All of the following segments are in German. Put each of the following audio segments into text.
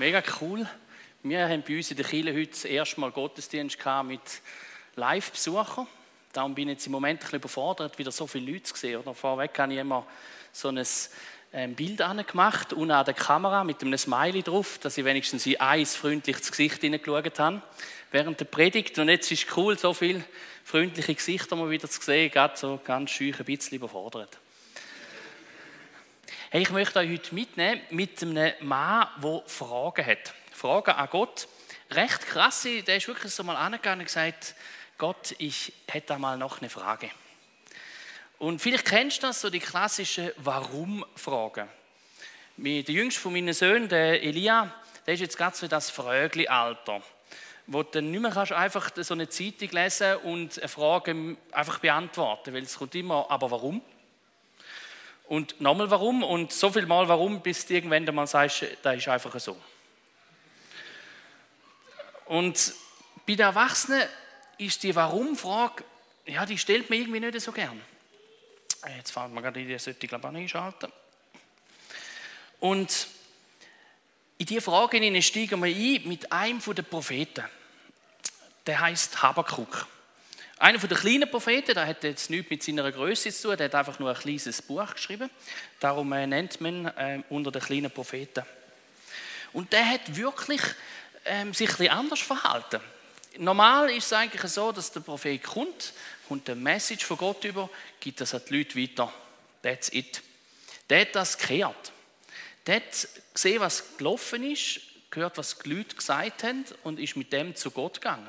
Mega cool. Wir haben bei uns in der Kirche heute das erste Mal Gottesdienst mit Live-Besuchern. Darum bin ich jetzt im Moment ein bisschen überfordert, wieder so viele Leute zu sehen. Vorweg habe ich immer so ein ähm, Bild gemacht, unten an der Kamera mit einem Smiley drauf, dass ich wenigstens in ein freundliches Gesicht hineingeschaut habe während der Predigt. Und jetzt ist es cool, so viele freundliche Gesichter mal wieder zu sehen, gerade so ganz schön ein bisschen überfordert. Hey, ich möchte euch heute mitnehmen mit einem Mann, der Fragen hat. Fragen an Gott. Recht krass, der ist wirklich so mal angegangen und gesagt, Gott, ich hätte da mal noch eine Frage. Und vielleicht kennst du das, so die klassischen Warum-Fragen. Der jüngste von meinen Söhnen, der Elia, der ist jetzt gerade so das Frögli-Alter, wo du dann nicht mehr kannst einfach so eine Zeitung lesen und eine Frage einfach beantworten, weil es kommt immer, aber warum? Und nochmal warum und so viel Mal warum, bis du irgendwann mal sagst, das ist einfach so. Und bei den Erwachsenen ist die Warum-Frage, ja, die stellt man irgendwie nicht so gern. Äh, jetzt fangen wir gerade in die sollte ich glaube auch einschalten. Und in diese Frage steigen wir ein mit einem der Propheten. Der heißt Habakuk. Einer der kleinen Propheten, der hat jetzt nichts mit seiner Größe zu tun, der hat einfach nur ein kleines Buch geschrieben. Darum äh, nennt man äh, unter den kleinen Propheten. Und der hat wirklich ähm, sich ein bisschen anders verhalten. Normal ist es eigentlich so, dass der Prophet kommt, kommt eine Message von Gott über, gibt das an die Leute weiter. That's it. Der hat das gekehrt. Der hat gesehen, was gelaufen ist, gehört, was die Leute gesagt haben und ist mit dem zu Gott gegangen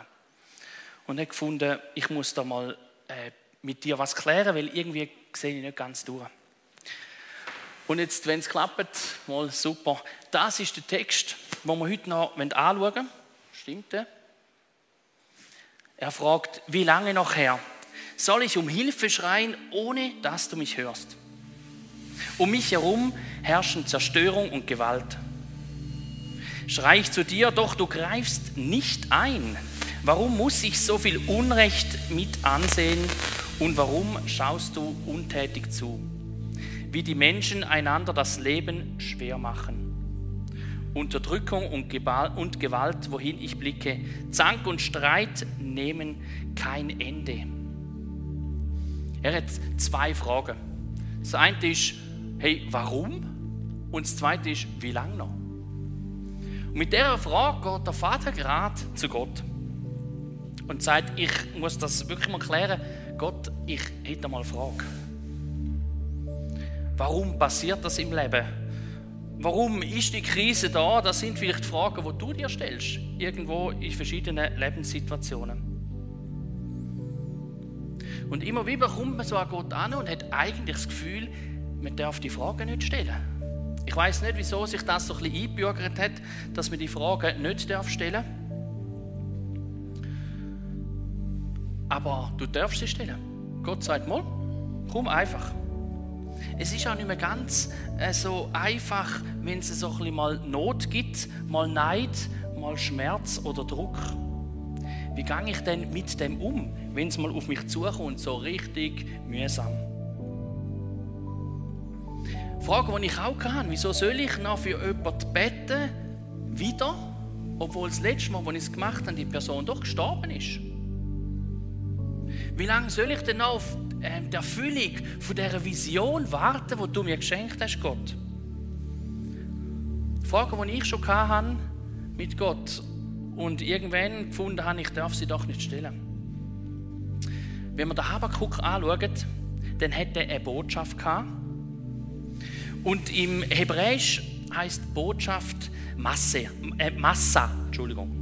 und habe gefunden, ich muss da mal äh, mit dir was klären, weil irgendwie sehe ich nicht ganz durch. Und jetzt, wenn es klappt, mal super. Das ist der Text, den wir heute noch anschauen wollen. Stimmt der? Er fragt, wie lange noch her? Soll ich um Hilfe schreien, ohne dass du mich hörst? Um mich herum herrschen Zerstörung und Gewalt. Schrei ich zu dir, doch du greifst nicht ein. Warum muss ich so viel Unrecht mit ansehen und warum schaust du untätig zu? Wie die Menschen einander das Leben schwer machen. Unterdrückung und Gewalt, wohin ich blicke, Zank und Streit nehmen kein Ende. Er hat zwei Fragen. Das eine ist, hey, warum? Und das zweite ist, wie lange noch? Und mit dieser Frage geht der Vater gerade zu Gott und sagt, ich muss das wirklich mal klären. Gott, ich hätte mal eine Frage. Warum passiert das im Leben? Warum ist die Krise da? Das sind vielleicht Fragen, die du dir stellst, irgendwo in verschiedenen Lebenssituationen. Und immer wieder kommt man so an Gott an und hat eigentlich das Gefühl, man darf die Fragen nicht stellen. Ich weiß nicht, wieso sich das so ein bisschen eingebürgert hat, dass man die Fragen nicht stellen darf. Aber du darfst sie stellen. Gott sagt mal, komm einfach. Es ist auch nicht mehr ganz äh, so einfach, wenn es so ein bisschen mal Not gibt, mal Neid, mal Schmerz oder Druck. Wie gehe ich denn mit dem um, wenn es mal auf mich zukommt, so richtig mühsam? Frage, die ich auch kann, wieso soll ich noch für jemanden beten, wieder, obwohl das letzte Mal, als ich es gemacht habe, die Person doch gestorben ist? Wie lange soll ich denn noch auf ähm, die Erfüllung von dieser Vision warten, die du mir geschenkt hast, Gott? Fragen, die ich schon hatte mit Gott und irgendwann gefunden habe, ich darf sie doch nicht stellen. Wenn wir den Habakkuk anschauen, dann hat er eine Botschaft gehabt. Und im Hebräisch heißt Botschaft Masse, äh, Massa, Entschuldigung.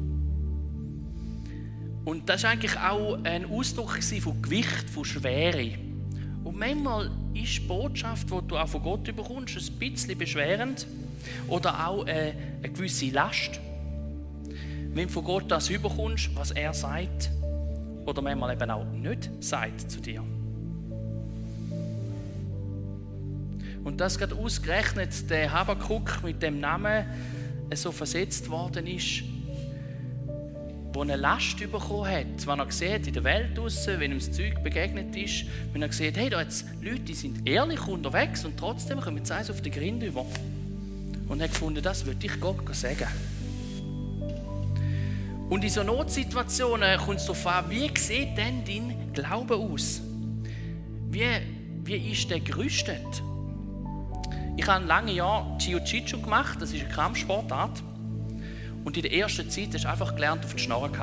Und das war eigentlich auch ein Ausdruck von Gewicht, von Schwere. Und manchmal ist die Botschaft, die du auch von Gott bekommst, ein bisschen beschwerend oder auch eine, gewisse Last. Wenn du von Gott das überkommst, was er sagt, oder manchmal eben auch nicht sagt zu dir. Und das gerade ausgerechnet der Habakuk mit dem Namen so versetzt worden ist, wo eine Last bekommen hat, wenn er sieht in der Welt draussen, wenn ihm das Zeug begegnet ist, wenn er sieht, hey, da jetzt Leute, die sind ehrlich unterwegs und trotzdem kommen sie eins auf den Grind über. Und hat gefunden, das würde ich Gott sagen. Und in so Notsituationen kommt es darauf an, wie sieht denn dein Glaube aus? Wie, wie ist der gerüstet? Ich habe lange Jahre Jiu-Jitsu gemacht, das ist eine Kampfsportart. Und in der ersten Zeit hast du einfach gelernt, auf die Schnorren zu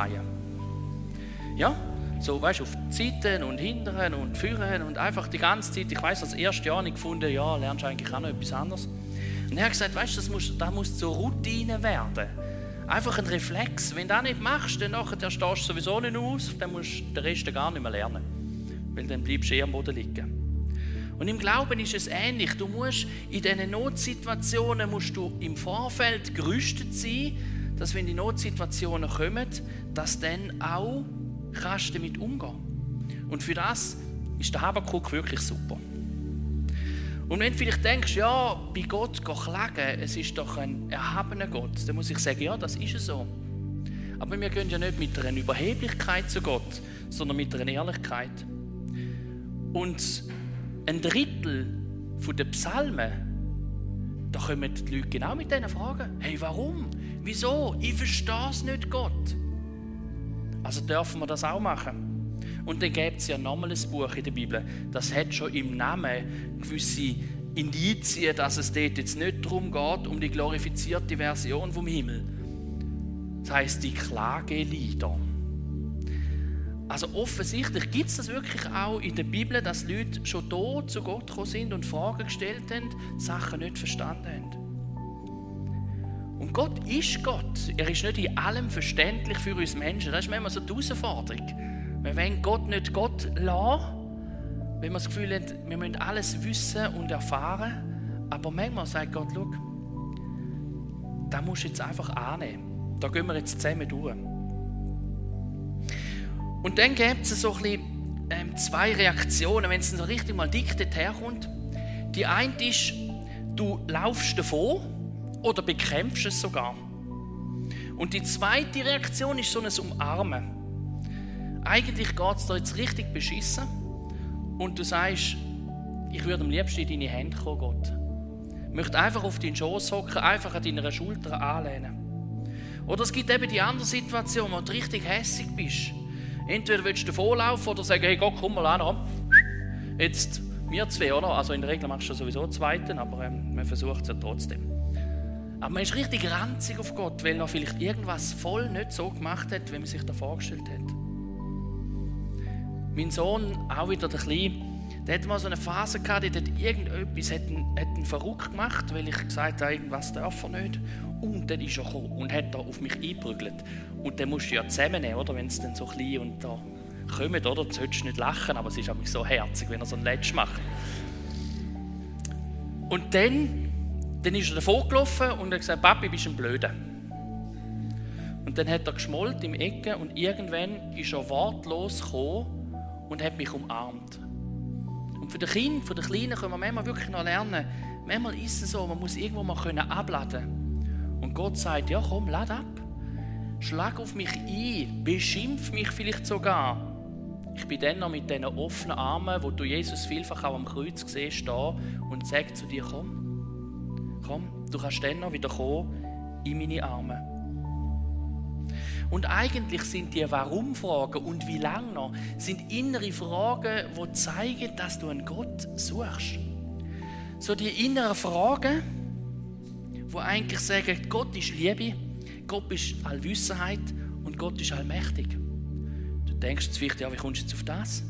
Ja, so, weißt du, auf die Seiten und Hinteren und Führen und einfach die ganze Zeit. Ich weiß, das erste Jahr nicht gefunden, ja, lernst du eigentlich auch noch etwas anderes. Und er hat gesagt, weißt du, das muss, das muss zur Routine werden. Einfach ein Reflex. Wenn du das nicht machst, dann nachher stehst du sowieso nicht aus, dann musst du den Rest gar nicht mehr lernen. Weil dann bleibst du eher am Boden liegen. Und im Glauben ist es ähnlich. Du musst in diesen Notsituationen musst du im Vorfeld gerüstet sein, dass wenn die Notsituationen kommen, dass dann auch kannst damit umgehen. Und für das ist der Habakuk wirklich super. Und wenn du vielleicht denkst, ja, bei Gott klagen, es ist doch ein erhabener Gott, dann muss ich sagen, ja, das ist so. Aber wir gehen ja nicht mit einer Überheblichkeit zu Gott, sondern mit einer Ehrlichkeit. Und ein Drittel der Psalmen, da kommen die Leute genau mit diesen Fragen. Hey, warum? Wieso? Ich verstehe es nicht, Gott. Also dürfen wir das auch machen. Und dann gibt es ja nochmal ein Buch in der Bibel, das hat schon im Namen gewisse Indizien, dass es dort jetzt nicht darum geht, um die glorifizierte Version vom Himmel. Das heißt die Klagelieder. Also offensichtlich gibt es das wirklich auch in der Bibel, dass Leute schon da zu Gott gekommen sind und Fragen gestellt haben, Sachen nicht verstanden haben. Und Gott ist Gott. Er ist nicht in allem verständlich für uns Menschen. Das ist manchmal so die Herausforderung. Wir wollen Gott nicht Gott lassen, wenn wir das Gefühl haben, wir müssen alles wissen und erfahren. Aber manchmal sagt Gott, schau, da musst du jetzt einfach annehmen. Da gehen wir jetzt zusammen durch. Und dann gibt es so ein bisschen, ähm, zwei Reaktionen, wenn es so richtig mal dick herkommt. Die eine ist, du laufst davon oder bekämpfst es sogar. Und die zweite Reaktion ist so ein Umarmen. Eigentlich geht es dir jetzt richtig beschissen und du sagst, ich würde am liebsten in deine Hände kommen, Gott. Ich möchte einfach auf deinen Schoß hocken, einfach an deiner Schulter anlehnen. Oder es gibt eben die andere Situation, wo du richtig hässig bist. Entweder willst du davonlaufen oder sagen, hey Gott, komm mal an. Jetzt wir zwei, oder? Also in der Regel machst du sowieso einen zweiten, aber ähm, man versucht es ja trotzdem. Aber man ist richtig ranzig auf Gott, weil er vielleicht irgendwas voll nicht so gemacht hat, wie man sich das vorgestellt hat. Mein Sohn, auch wieder der Kleine, der hat mal so eine Phase gehabt, der hat irgendetwas hat ihn, hat ihn verrückt gemacht, weil ich gesagt habe, irgendwas darf er nicht. Und dann ist er gekommen und hat da auf mich eingeprügelt. Und dann musst du ja zusammennehmen, oder? Wenn es dann so klein und da kommt, oder? Du solltest nicht lachen, aber es ist so herzig, wenn er so ein Letsch macht. Und dann dann ist er davon gelaufen und hat gesagt, Papi, bist ein Blöder. Und dann hat er geschmollt im Ecke und irgendwann ist er wortlos gekommen und hat mich umarmt. Und für die Kinder, für die Kleinen können wir manchmal wirklich noch lernen, manchmal ist es so, man muss irgendwo mal können abladen. Und Gott sagt, ja komm, lad ab. Schlag auf mich ein, beschimpf mich vielleicht sogar. Ich bin dann noch mit diesen offenen Armen, wo du Jesus vielfach auch am Kreuz siehst, da und sag zu dir, komm, komm, du kannst dann noch wieder kommen in meine Arme. Und eigentlich sind die Warum-Fragen und wie lange noch, sind innere Fragen, die zeigen, dass du einen Gott suchst. So die inneren Fragen, die eigentlich sagen, Gott ist Liebe, Gott ist Allwissenheit und Gott ist allmächtig. Du denkst jetzt vielleicht, ja, wie kommst du jetzt auf das?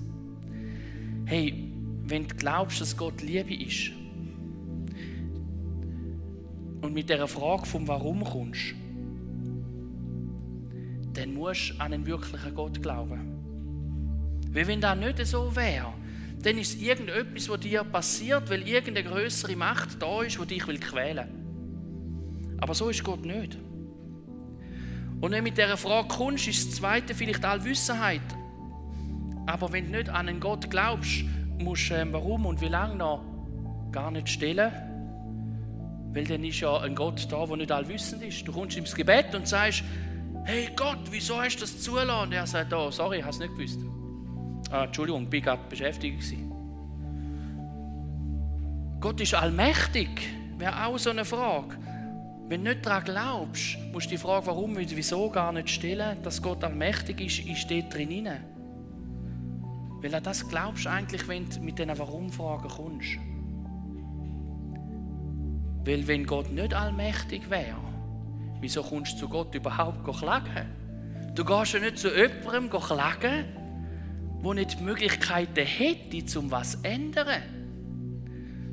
Hey, wenn du glaubst, dass Gott Liebe ist, und mit der Frage vom Warum kommst, dann musst du an einen wirklichen Gott glauben. Weil wenn das nicht so wäre, dann ist irgendetwas, was dir passiert, weil irgendeine größere Macht da ist, die dich will quälen will. Aber so ist Gott nicht. Und wenn du mit dieser Frage kommst, ist das Zweite vielleicht Allwissenheit. Aber wenn du nicht an einen Gott glaubst, musst du ähm, warum und wie lange noch gar nicht stellen, weil dann ist ja ein Gott da, der nicht allwissend ist. Du kommst ins Gebet und sagst, hey Gott, wieso hast du das zulassen? Und er sagt, oh, sorry, ich habe es nicht gewusst. Ah, Entschuldigung, ich bin gerade beschäftigt. Gott ist allmächtig, wäre auch so eine Frage. Wenn du nicht daran glaubst, musst du die Frage, warum und wieso gar nicht stellen, dass Gott allmächtig ist, ist dort drin. Weil an das glaubst eigentlich, wenn du mit diesen Warum-Fragen kommst. Weil wenn Gott nicht allmächtig wäre, wieso kommst du zu Gott überhaupt klagen? Du gehst ja nicht zu jemandem klagen, der nicht die Möglichkeiten hätte, um was zu ändern.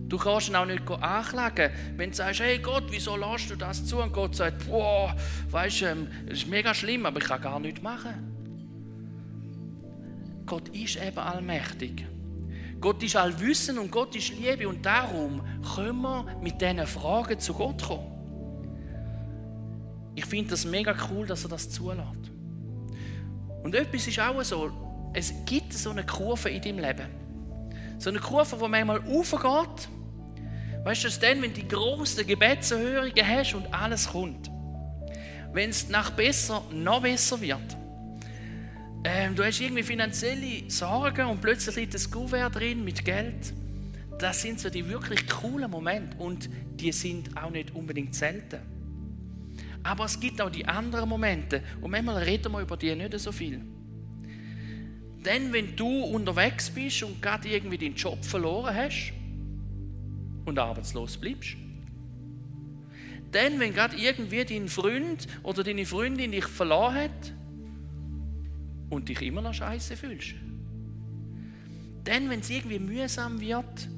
Du kannst ihn auch nicht anklagen, wenn du sagst, hey Gott, wieso lässt du das zu? Und Gott sagt, boah, weißt du, ähm, es ist mega schlimm, aber ich kann gar nichts machen. Gott ist eben allmächtig. Gott ist allwissend und Gott ist Liebe und darum können wir mit diesen Fragen zu Gott kommen. Ich finde das mega cool, dass er das zulässt. Und etwas ist auch so, es gibt so eine Kurve in deinem Leben. So eine Kurve, wo manchmal aufgeht. Weißt du, das dann, wenn du die grossen Gebetserhörungen hast und alles kommt. Wenn es nach besser noch besser wird ähm, du hast irgendwie finanzielle Sorgen und plötzlich liegt ein Kuvert drin mit Geld. Das sind so die wirklich coolen Momente und die sind auch nicht unbedingt selten. Aber es gibt auch die anderen Momente und manchmal reden wir über die nicht so viel. Denn wenn du unterwegs bist und gerade irgendwie deinen Job verloren hast und arbeitslos bleibst, denn wenn gerade irgendwie dein Freund oder deine Freundin dich verloren hat, und dich immer noch scheiße fühlst. Dann, wenn es irgendwie mühsam wird,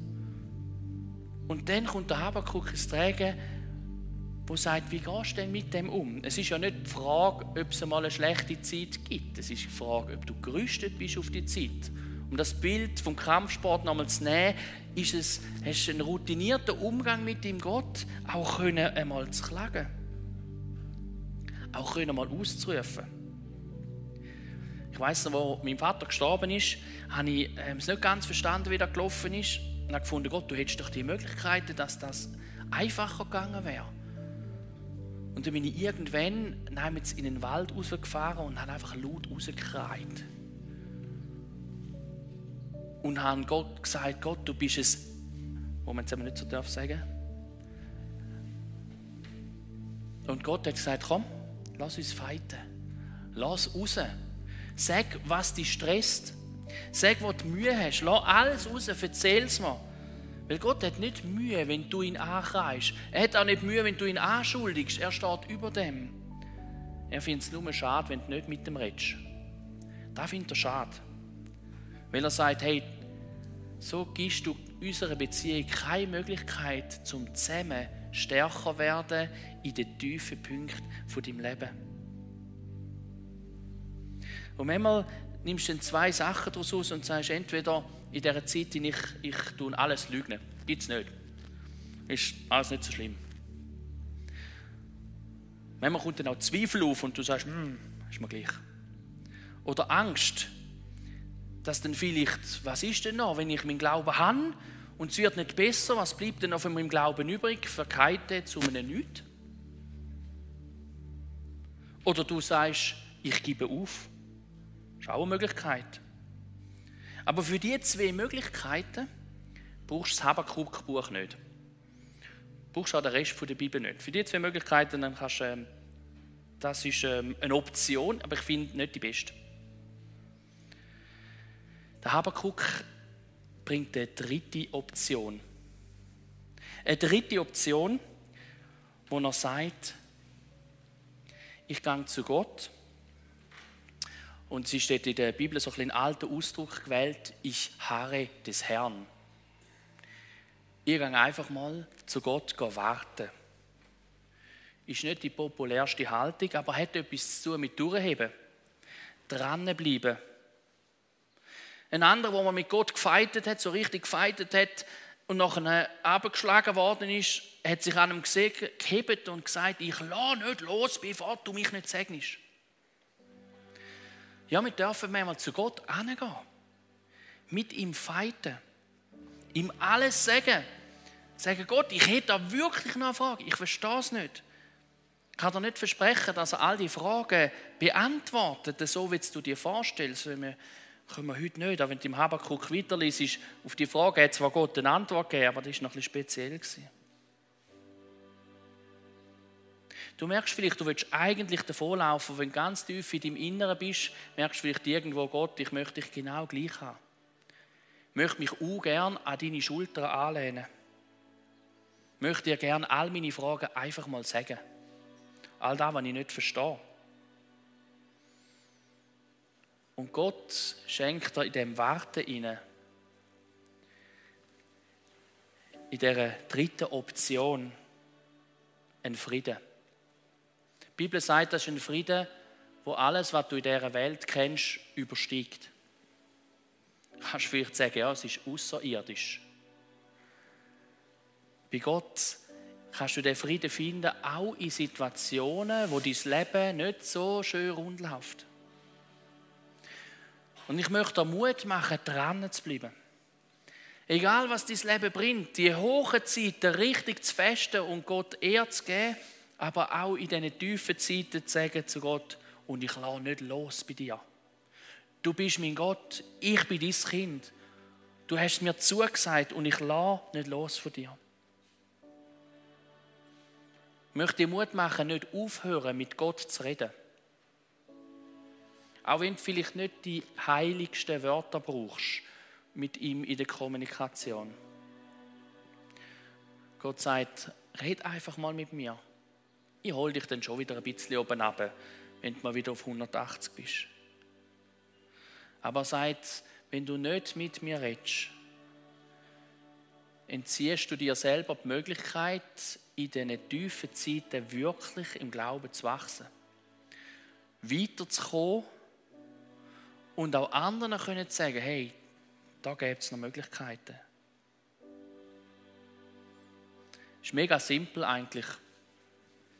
und dann kommt der Habakuk ins Trägen, wo sagt, wie gehst du denn mit dem um? Es ist ja nicht die Frage, ob es mal eine schlechte Zeit gibt. Es ist die Frage, ob du gerüstet bist auf die Zeit. Um das Bild vom Kampfsport nochmal zu nehmen, ist es, hast du einen routinierten Umgang mit dem Gott, auch können einmal zu klagen. Auch können mal auszurufen. Ich weiß noch, wo mein Vater gestorben ist, habe ich ähm, es nicht ganz verstanden, wie das gelaufen ist. Und habe gefunden, Gott, du hättest doch die Möglichkeit, dass das einfacher gegangen wäre. Und dann bin ich irgendwann in den Wald rausgefahren und habe einfach laut rausgekreit. Und habe Gott gesagt, Gott, du bist es, wo man es nicht so darf sagen. Und Gott hat gesagt, komm, lass uns fighten. Lass raus. Sag, was dich stresst. Sag, wo du Mühe hast. Lass alles raus, erzähl es mir. Weil Gott hat nicht Mühe, wenn du ihn ankreist. Er hat auch nicht Mühe, wenn du ihn anschuldigst. Er steht über dem. Er findet es nur schade, wenn du nicht mit ihm redest. Da findet er schade. Weil er sagt, hey, so gibst du unserer Beziehung keine Möglichkeit, zum zusammen stärker werden in den tiefen Punkten von deinem Leben. Und manchmal nimmst du dann zwei Sachen daraus aus und sagst, entweder in dieser Zeit, in ich, ich tue alles lügen. Gibt es nicht. Ist alles nicht so schlimm. Manchmal kommt dann auch Zweifel auf und du sagst, hm, ist mir gleich. Oder Angst, dass dann vielleicht, was ist denn noch, wenn ich meinen Glauben habe und es wird nicht besser, was bleibt denn noch von meinem Glauben übrig? Verkeilt zu einem Nichts? Oder du sagst, ich gebe auf. Ist auch eine Möglichkeit. Aber für diese zwei Möglichkeiten brauchst du das Habakkuk-Buch nicht. Du brauchst auch den Rest der Bibel nicht. Für diese zwei Möglichkeiten dann kannst, ähm, das ist ähm, eine Option, aber ich finde nicht die beste. Der Habakkuk bringt eine dritte Option. Eine dritte Option, wo er sagt, ich gehe zu Gott und sie steht in der Bibel so ein alter Ausdruck gewählt, ich harre des Herrn. Ich gehe einfach mal zu Gott warten. Ist nicht die populärste Haltung, aber hat etwas zu tun mit Durchheben. Dranbleiben. Ein anderer, wo man mit Gott gefeitet hat, so richtig gefeitet hat und nachher abgeschlagen worden ist, hat sich an einem gesehen, gehebt und gesagt, ich lasse nicht los, bevor du mich nicht segnest. Ja, wir dürfen manchmal zu Gott hingehen. Mit ihm feiten. Ihm alles sagen. Sagen, Gott, ich hätte da wirklich noch eine Frage. Ich verstehe es nicht. Ich kann dir nicht versprechen, dass er all die Fragen beantwortet, so wie du dir vorstellst. Wir können wir heute nicht. Aber wenn du im Habakkuk weiterliest, auf die Frage hat zwar Gott eine Antwort gegeben, aber das war noch ein bisschen speziell. Du merkst vielleicht, du willst eigentlich davonlaufen, wenn du ganz tief in deinem Inneren bist, merkst du vielleicht irgendwo, Gott, ich möchte dich genau gleich haben. Ich möchte mich auch gern an deine Schulter anlehnen. Ich möchte dir gern all meine Fragen einfach mal sagen. All das, was ich nicht verstehe. Und Gott schenkt dir in dem Warten inne, in dieser dritten Option, einen Frieden. Die Bibel sagt, das ist ein Frieden, wo alles, was du in dieser Welt kennst, übersteigt. Du kannst vielleicht sagen, ja, es ist außerirdisch. Bei Gott kannst du den Frieden finden, auch in Situationen, wo dein Leben nicht so schön rund läuft. Und ich möchte dir Mut machen, dran zu bleiben. Egal, was dein Leben bringt, die hohen Zeiten richtig zu festen und Gott eher zu geben, aber auch in diesen tiefen Zeiten zu sagen zu Gott, und ich lasse nicht los bei dir. Du bist mein Gott, ich bin dein Kind. Du hast mir zugesagt und ich lasse nicht los von dir. Ich möchte dir Mut machen, nicht aufhören, mit Gott zu reden. Auch wenn du vielleicht nicht die heiligsten Wörter brauchst mit ihm in der Kommunikation. Gott sagt, red einfach mal mit mir. Ich hole dich dann schon wieder ein bisschen oben ab, wenn du mal wieder auf 180 bist. Aber er sagt, wenn du nicht mit mir redest, entziehst du dir selber die Möglichkeit, in diesen tiefen Zeiten wirklich im Glauben zu wachsen. Weiterzukommen und auch anderen können sagen, hey, da gibt es noch Möglichkeiten. Ist mega simpel eigentlich.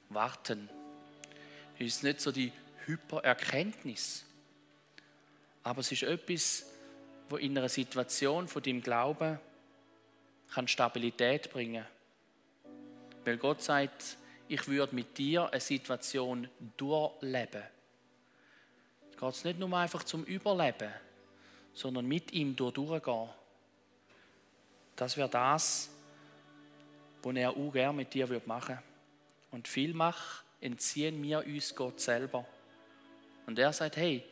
Warten. Es ist nicht so die Hypererkenntnis. Aber es ist etwas, wo in einer Situation von deinem Glauben kann Stabilität bringen. Weil Gott sagt, ich würde mit dir eine Situation durchleben geht es nicht nur einfach zum Überleben, sondern mit ihm durchgehen. Das wäre das, was er auch gerne mit dir machen würde. Und vielmach entziehen wir uns Gott selber. Und er sagt, hey,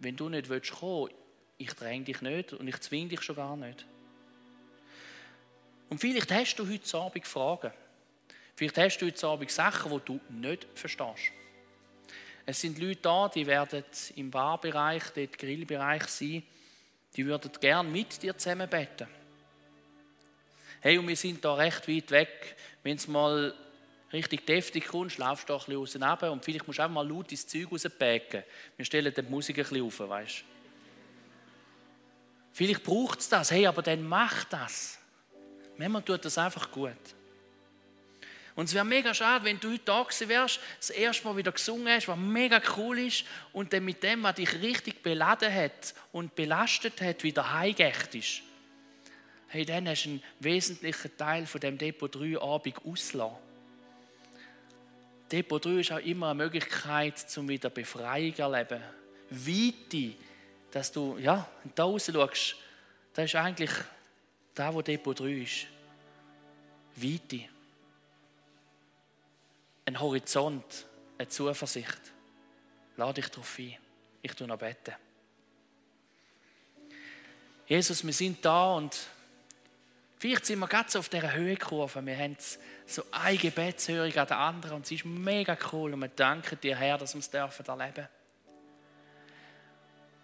wenn du nicht willst kommen, ich dränge dich nicht und ich zwinge dich schon gar nicht. Und vielleicht hast du heute Abend Fragen. Vielleicht hast du heute Abend Sachen, die du nicht verstehst. Es sind Leute da, die werden im Barbereich, im Grillbereich sein, die würden gerne mit dir zusammen beten. Hey, und wir sind da recht weit weg. Wenn es mal richtig deftig kommst, laufst du da ein bisschen raus und vielleicht musst du auch mal laut ins Zeug rauspacken. Wir stellen die Musik ein bisschen auf, weißt du. Vielleicht braucht es das, hey, aber dann mach das. Manchmal tut das einfach gut. Und es wäre mega schade, wenn du heute da gewesen wärst, das erste Mal wieder gesungen hast, was mega cool ist, und dann mit dem, was dich richtig beladen hat und belastet hat, wieder heimgecht ist. Hey, dann hast du einen wesentlichen Teil von dem Depot 3 Abend ausgelassen. Depot 3 ist auch immer eine Möglichkeit, zum wieder Befreiung zu erleben. Weite, dass du, ja, da raus schaust, das ist eigentlich da, wo Depot 3 ist. Weite ein Horizont, eine Zuversicht. Lade dich darauf ein. Ich tue noch beten. Jesus, wir sind da und vielleicht sind wir gerade auf dieser Höhekurve. Wir haben so eine Gebetshörung an der anderen und es ist mega cool und wir danken dir, Herr, dass wir es dürfen erleben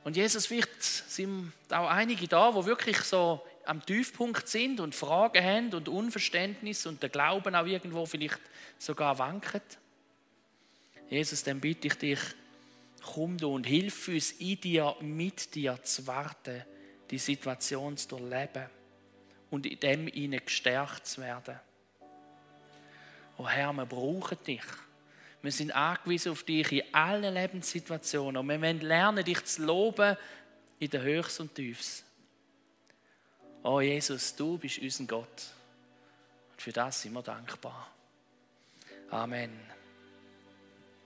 Und Jesus, vielleicht sind auch einige da, wo wirklich so am Tiefpunkt sind und Fragen haben und Unverständnis und der Glauben auch irgendwo vielleicht sogar wankt. Jesus, dann bitte ich dich, komm du und hilf uns in dir, mit dir zu warten, die Situation zu durchleben und in dem ihnen gestärkt zu werden. Oh Herr, wir brauchen dich. Wir sind angewiesen auf dich in allen Lebenssituationen und wir wollen lernen, dich zu loben in den Höchst und Tiefs. Oh Jesus, du bist unser Gott. Und für das sind wir dankbar. Amen.